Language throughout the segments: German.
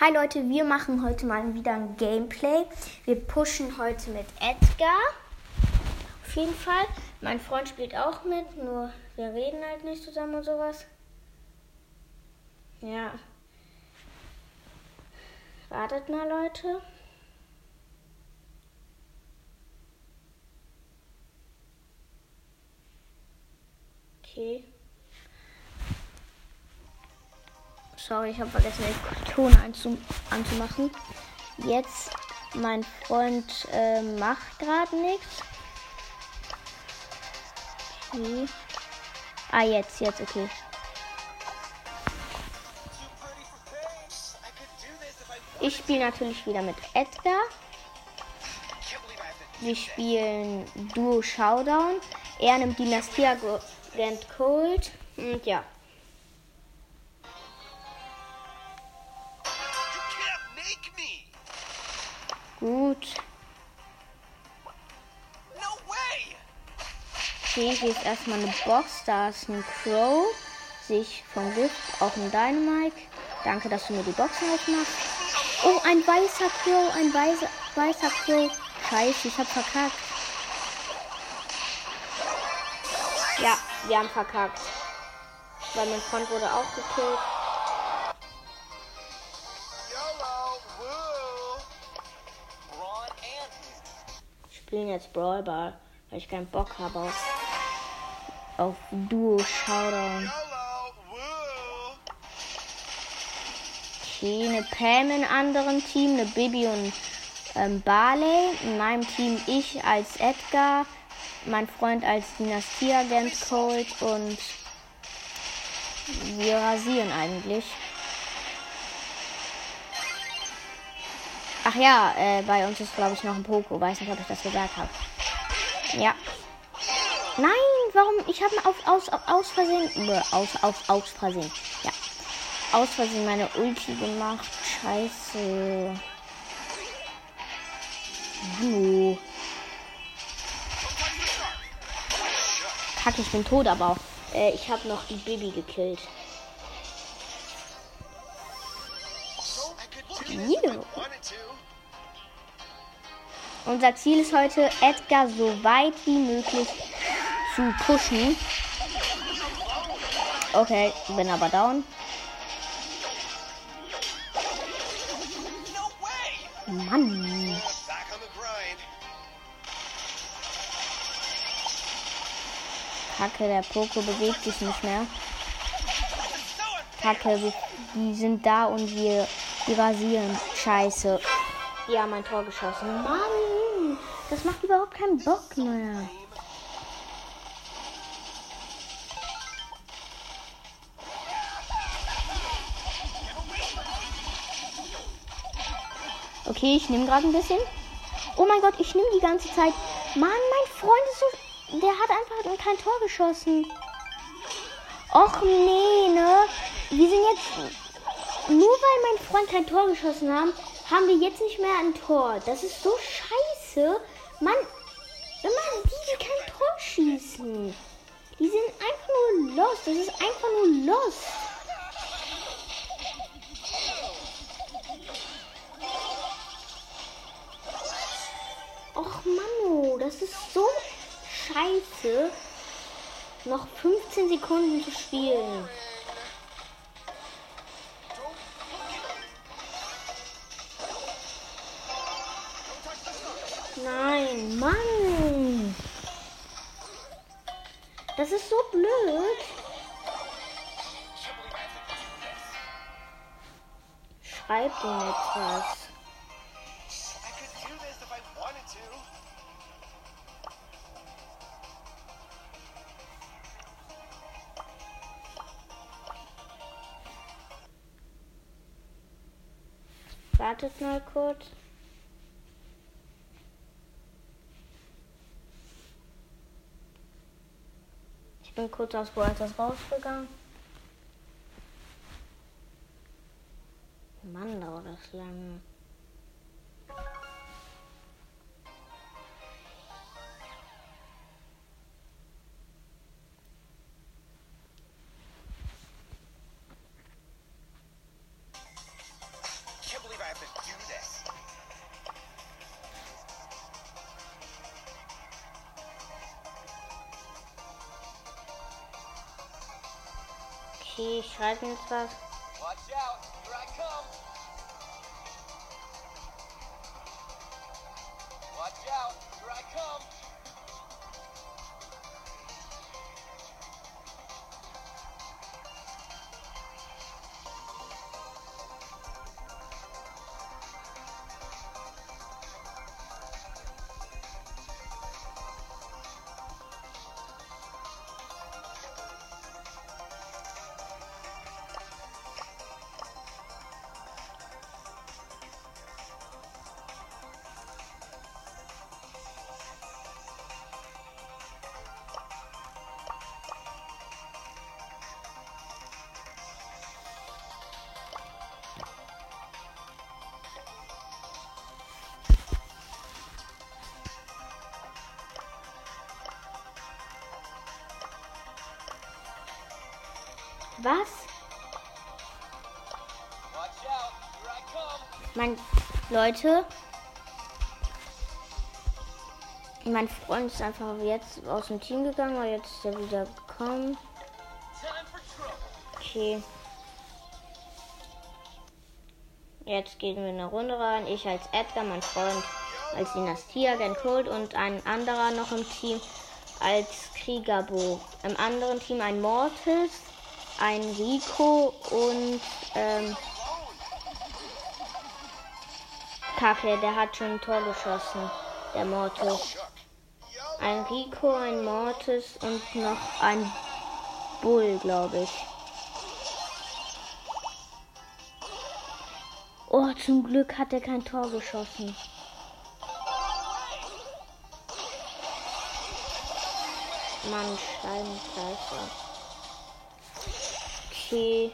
Hi Leute, wir machen heute mal wieder ein Gameplay. Wir pushen heute mit Edgar. Auf jeden Fall. Mein Freund spielt auch mit, nur wir reden halt nicht zusammen und sowas. Ja. Wartet mal, Leute. Okay. Sorry, ich habe vergessen, den Ton anzumachen. Jetzt, mein Freund äh, macht gerade nichts. Okay. Ah, jetzt, jetzt, okay. Ich spiele natürlich wieder mit Edgar. Wir spielen Duo Showdown. Er nimmt Dynastia Grand Cold. Und ja. Hier ist erstmal eine Box. Da ist ein Crow. Sich vom Gift. Auch ein Dynamite. Danke, dass du mir die Boxen aufmachst. Oh, ein weißer Crow. Ein weißer, weißer Crow. Scheiße, ich hab verkackt. Ja, wir haben verkackt. Weil mein Freund wurde auch gekillt. spielen jetzt Brawl weil ich keinen Bock habe auf, auf Duo Showdown. Okay, eine Pam in anderen Team, eine Bibi und ähm, Barley. In meinem Team ich als Edgar, mein Freund als Dynastie-Agent Cold und wir rasieren eigentlich. Ach ja, äh, bei uns ist glaube ich noch ein Poco. Weiß nicht, ob ich das gesagt habe. Ja. Nein, warum? Ich habe auf, aus, aus Versehen. Aus, aus, aus Versehen. Ja. Aus Versehen meine Ulti gemacht. Scheiße. Hallo. Kacke, ich bin tot, aber. Äh, ich habe noch die Baby gekillt. Yeah. Unser Ziel ist heute, Edgar so weit wie möglich zu pushen. Okay, bin aber down. Mann. Kacke, der Poko bewegt sich nicht mehr. Kacke, die sind da und wir, rasieren. Scheiße. Ja, mein Tor geschossen. Mann, das macht überhaupt keinen Bock mehr. Okay, ich nehme gerade ein bisschen. Oh mein Gott, ich nehme die ganze Zeit. Mann, mein Freund ist so. Der hat einfach kein Tor geschossen. Och nee, ne? Wir sind jetzt. Nur weil mein Freund kein Tor geschossen hat, haben wir jetzt nicht mehr ein Tor. Das ist so scheiße. Mann, Mann, die, die kein Tor schießen. Die sind einfach nur lost. Das ist einfach nur lost. Das ist so scheiße. Noch 15 Sekunden zu spielen. Nein, Mann. Das ist so blöd. Schreib ihm etwas. Wartet mal kurz. bin kurz aus Brawlers rausgegangen. Mann, dauert das lange. Okay, ich schreibe jetzt was. Watch out, here I come. Was? Mein Leute. Mein Freund ist einfach jetzt aus dem Team gegangen, aber jetzt ist er wieder gekommen. Okay. Jetzt gehen wir in eine Runde rein. Ich als Edgar, mein Freund als Dynastieagent Colt und ein anderer noch im Team als Kriegerbo. Im anderen Team ein Mortis, ein Rico und ähm, Kacke, der hat schon ein Tor geschossen. Der Mortis. Ein Rico, ein Mortis und noch ein Bull, glaube ich. Oh, zum Glück hat er kein Tor geschossen. Mann, Scheibenkleister. Okay.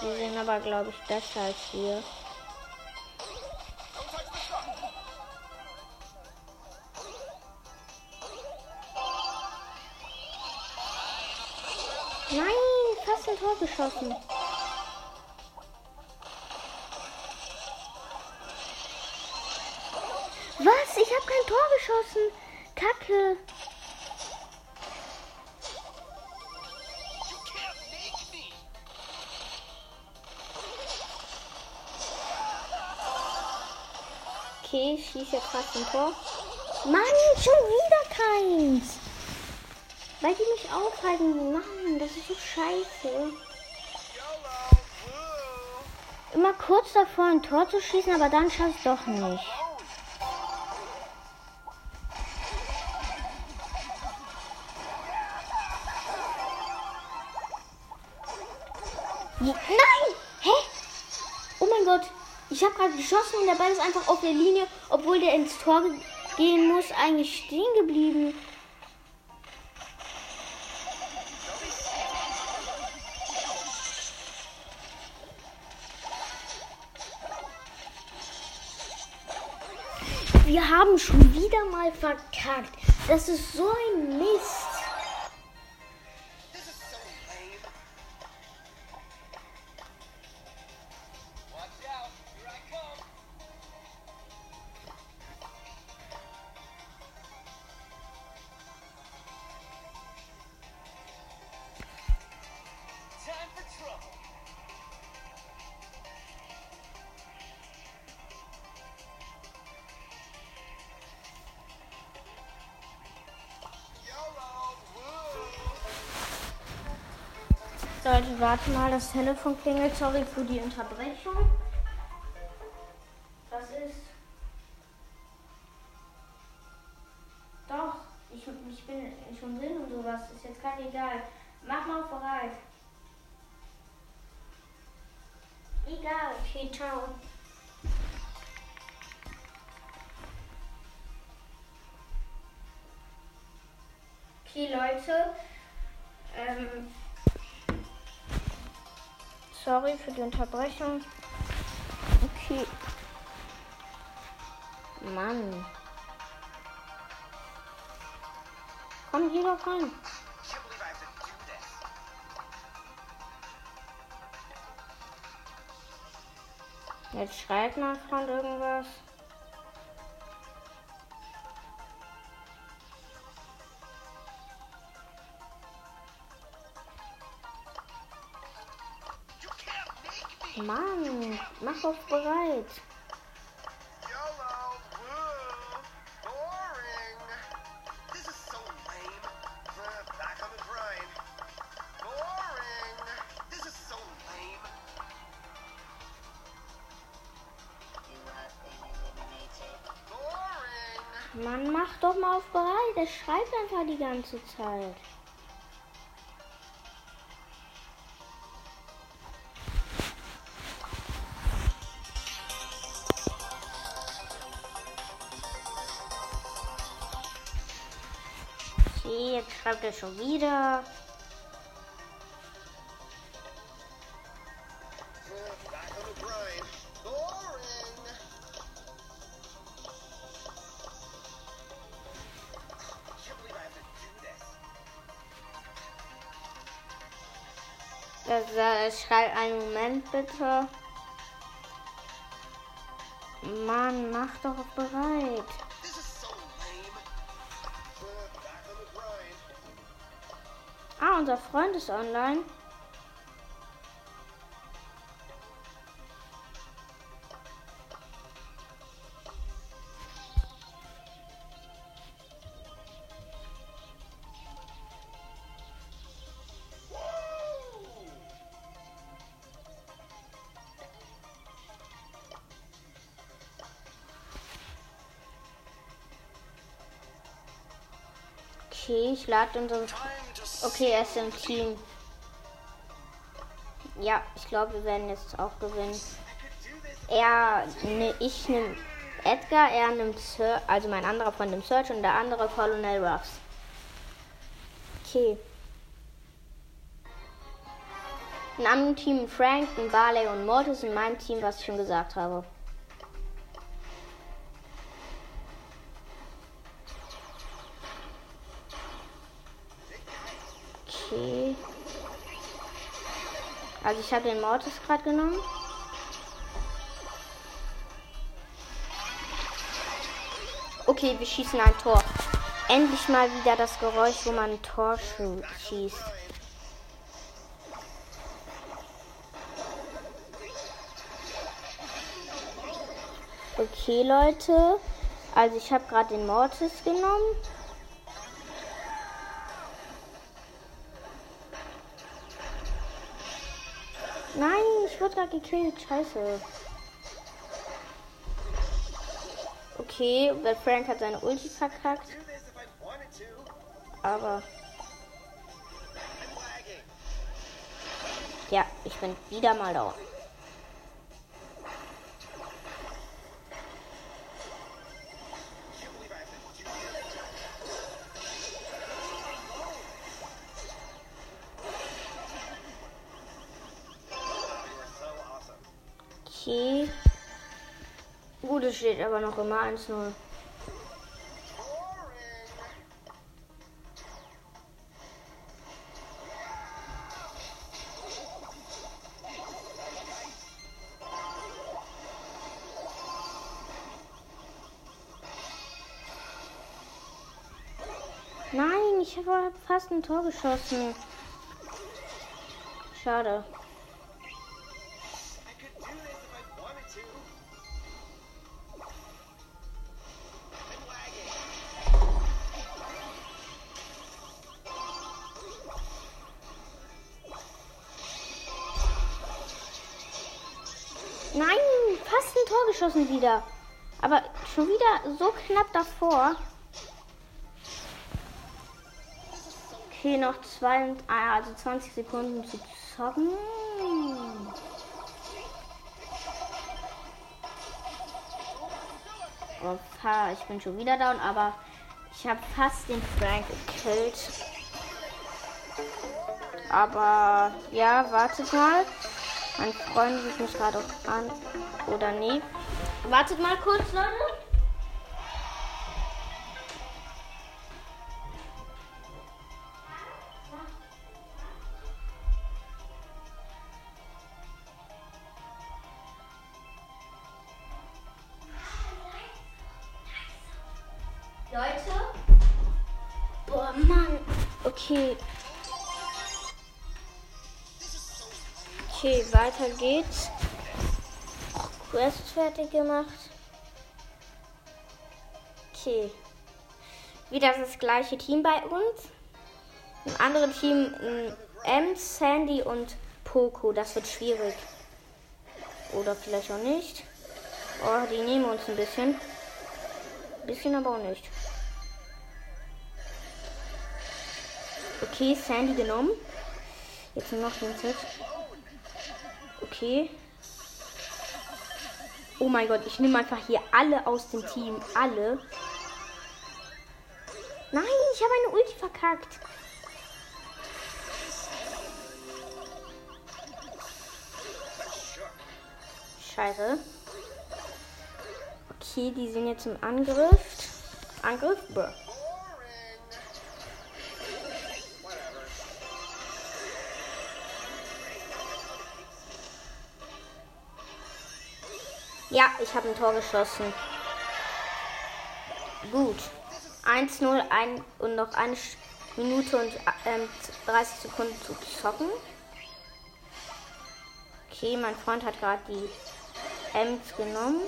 Die sind aber, glaube ich, besser als wir. Nein, fast ein Tor geschossen. Was? Ich habe kein Tor geschossen. Kacke. Okay, ich schieße fast ein Tor. Mann, schon wieder keins. Weil die mich aufhalten. Mann, das ist so scheiße. Immer kurz davor ein Tor zu schießen, aber dann schaffe ich doch nicht. Nein! Hä? Oh mein Gott. Ich habe gerade geschossen und der Ball ist einfach auf der Linie, obwohl der ins Tor ge- gehen muss, eigentlich stehen geblieben. Wir haben schon wieder mal verkackt. Das ist so ein Mist. Leute, warte mal, das Telefon klingelt. Sorry für die Unterbrechung. Was ist? Doch, ich, ich bin schon drin und sowas. Ist jetzt gerade egal. Mach mal bereit. Egal, okay, ciao. Okay, Leute. Ähm, Sorry für die Unterbrechung. Okay. Mann. Komm, geh doch rein. Jetzt schreibt mein Freund irgendwas. Is so lame. Boring. Mann, mach doch mal auf bereit. Er schreibt einfach die ganze Zeit. To do this. Er sa- schreibt einen Moment bitte. Mann, mach doch bereit. Unser Freund ist online. Ich lade unseren. Okay, er ist im Team. Ja, ich glaube, wir werden jetzt auch gewinnen. Er, ne, ich nehme Edgar, er nimmt Sir, also mein anderer von dem Search und der andere Colonel Ruffs. Okay. In einem Team Frank, ein Barley und Mortis, in meinem Team, was ich schon gesagt habe. Okay. Also ich habe den Mortis gerade genommen. Okay, wir schießen ein Tor. Endlich mal wieder das Geräusch, wo man ein Tor schießt. Okay, Leute. Also ich habe gerade den Mortis genommen. Ich wurde gerade gekillt. Scheiße. Okay, der Frank hat seine Ulti verkackt. Aber ja, ich bin wieder mal da. Okay. Gut, es steht aber noch immer 1-0. Boring. Nein, ich habe fast ein Tor geschossen. Schade. Geschossen wieder. Aber schon wieder so knapp davor. Okay, noch zwei, ah, also 20 Sekunden zu zocken. Oh, ich bin schon wieder down, aber ich habe fast den Frank gekillt. Aber ja, wartet mal. Mein Freund ruft mich gerade an. Oder nee. Wartet mal kurz, Leute. Leute? Boah, Mann. Okay. Okay, weiter geht's. Quest fertig gemacht. Okay. Wieder das gleiche Team bei uns. Ein anderes Team, Ems, Sandy und Poco. Das wird schwierig. Oder vielleicht auch nicht. Oh, die nehmen uns ein bisschen. Ein bisschen aber auch nicht. Okay, Sandy genommen. Jetzt noch den Set. Okay. Oh mein Gott, ich nehme einfach hier alle aus dem Team. Alle. Nein, ich habe eine Ulti verkackt. Scheiße. Okay, die sind jetzt im Angriff. Angriff? Bruh. Ich habe ein Tor geschossen. Gut. 1-0 ein, und noch eine Minute und ähm, 30 Sekunden zu zocken. Okay, mein Freund hat gerade die Ems genommen.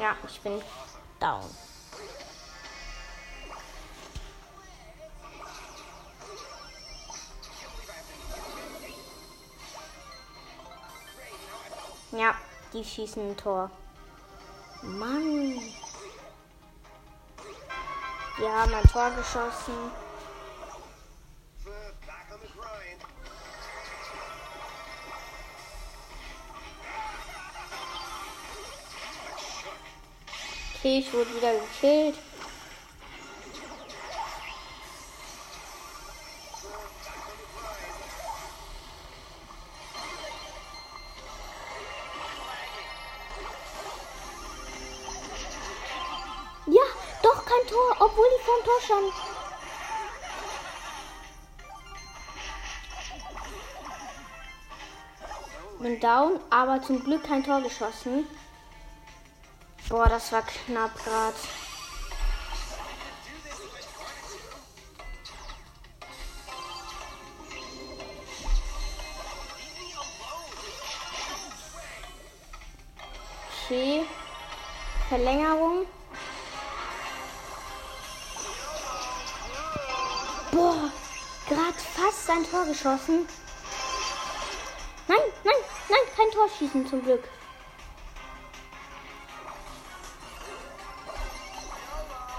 Ja, ich bin down. Ja, die schießen ein Tor. Mann. Die haben ein Tor geschossen. Okay, ich wurde wieder gekillt. Stand. Bin down, aber zum Glück kein Tor geschossen. Boah, das war knapp gerade. Okay. Verlängerung. Boah, gerade fast ein Tor geschossen. Nein, nein, nein, kein Tor schießen zum Glück.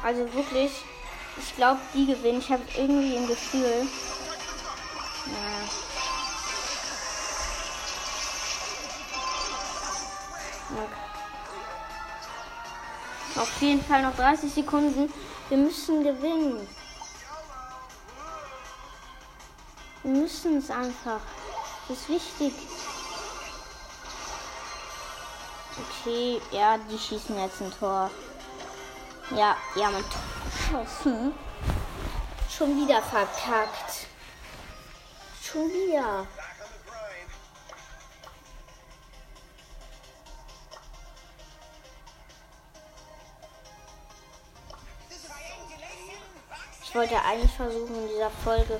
Also wirklich, ich glaube, die gewinnen. Ich habe irgendwie ein Gefühl. Ja. Okay. Auf jeden Fall noch 30 Sekunden. Wir müssen gewinnen. Wir müssen es einfach. Das ist wichtig. Okay, ja, die schießen jetzt ein Tor. Ja, die haben ein Tor geschossen. Schon wieder verkackt. Schon wieder. Ich wollte eigentlich versuchen, in dieser Folge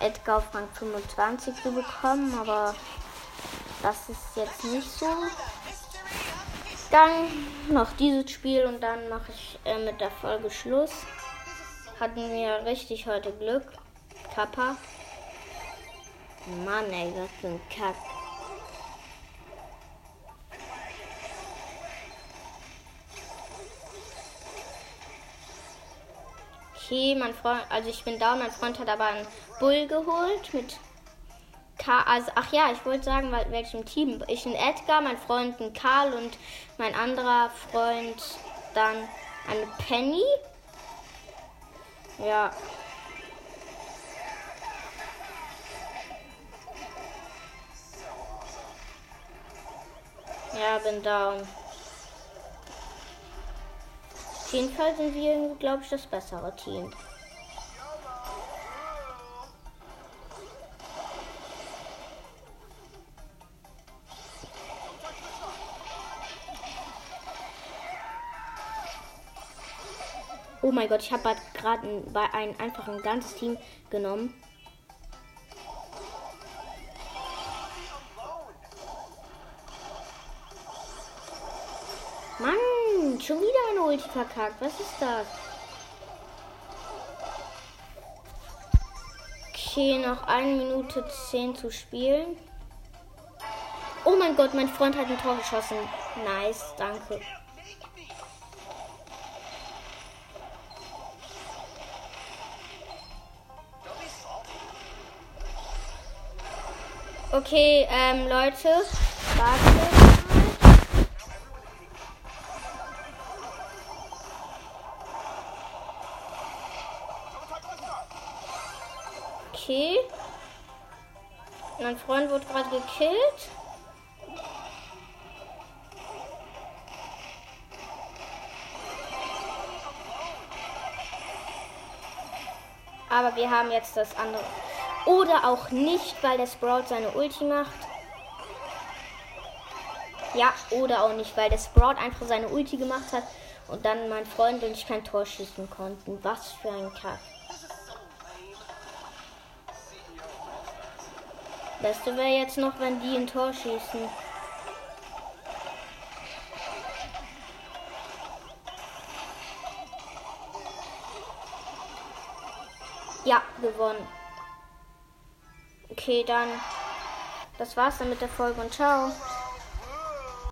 Edgar auf Rang 25 zu bekommen, aber das ist jetzt nicht so. Dann noch dieses Spiel und dann mache ich äh, mit der Folge Schluss. Hatten wir richtig heute Glück. Kappa. Mann, ey, was für ein Kack. Okay, mein Freund, also ich bin da, mein Freund hat aber einen Bull geholt mit K, also, ach ja, ich wollte sagen, wel- welchem Team. Ich ein Edgar, mein Freund ein Karl und mein anderer Freund dann eine Penny. Ja. Ja, bin down. Auf jeden Fall sind wir, glaube ich, das bessere Team. Oh mein Gott, ich habe gerade bei ein, einfach ein ganzes Team genommen. Mann, schon wieder Ulti verkackt. Was ist das? Okay, noch eine Minute zehn zu spielen. Oh mein Gott, mein Freund hat ein Tor geschossen. Nice, danke. Okay, ähm, Leute, warte. Mein Freund wurde gerade gekillt. Aber wir haben jetzt das andere. Oder auch nicht, weil der Sprout seine Ulti macht. Ja, oder auch nicht, weil der Sprout einfach seine Ulti gemacht hat und dann mein Freund und ich kein Tor schießen konnten. Was für ein Kack. Beste wäre jetzt noch, wenn die ein Tor schießen. Ja, gewonnen. Okay, dann. Das war's dann mit der Folge und ciao.